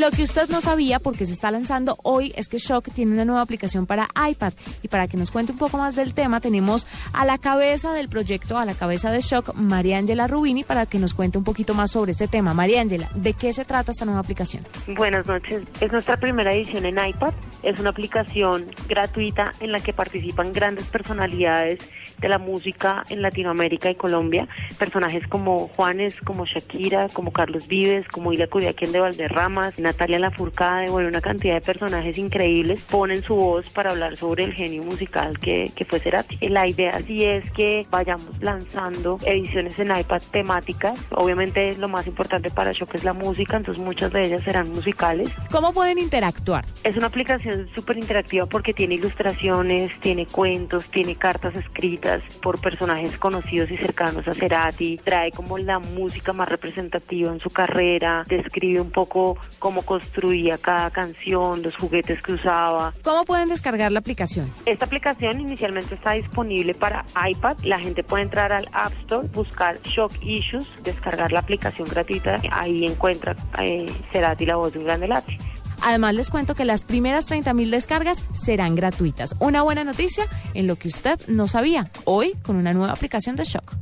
Lo que usted no sabía porque se está lanzando hoy es que Shock tiene una nueva aplicación para iPad y para que nos cuente un poco más del tema tenemos a la cabeza del proyecto, a la cabeza de Shock, María Ángela Rubini, para que nos cuente un poquito más sobre este tema. María Ángela, ¿de qué se trata esta nueva aplicación? Buenas noches. Es nuestra primera edición en iPad. Es una aplicación gratuita en la que participan grandes personalidades de la música en Latinoamérica y Colombia. Personajes como Juanes, como Shakira, como Carlos Vives, como Ila Curiaquén de Valderramas, Natalia Lafourcade, bueno, una cantidad de personajes increíbles ponen su voz para hablar sobre el genio musical que, que fue Cerati. La idea sí es que vayamos lanzando ediciones en iPad temáticas. Obviamente lo más importante para Shock es la música, entonces muchas de ellas serán musicales. ¿Cómo pueden interactuar? Es una aplicación súper interactiva porque tiene ilustraciones, tiene cuentos, tiene cartas escritas por personajes conocidos y cercanos a Cerati, trae como la música más representativa en su carrera, describe un poco cómo construía cada canción, los juguetes que usaba. ¿Cómo pueden descargar la aplicación? Esta aplicación inicialmente está disponible para iPad. La gente puede entrar al App Store, buscar Shock Issues, descargar la aplicación gratuita. Ahí encuentra eh, Cerati la voz de un grande. Además, les cuento que las primeras 30.000 descargas serán gratuitas. Una buena noticia en lo que usted no sabía. Hoy con una nueva aplicación de Shock.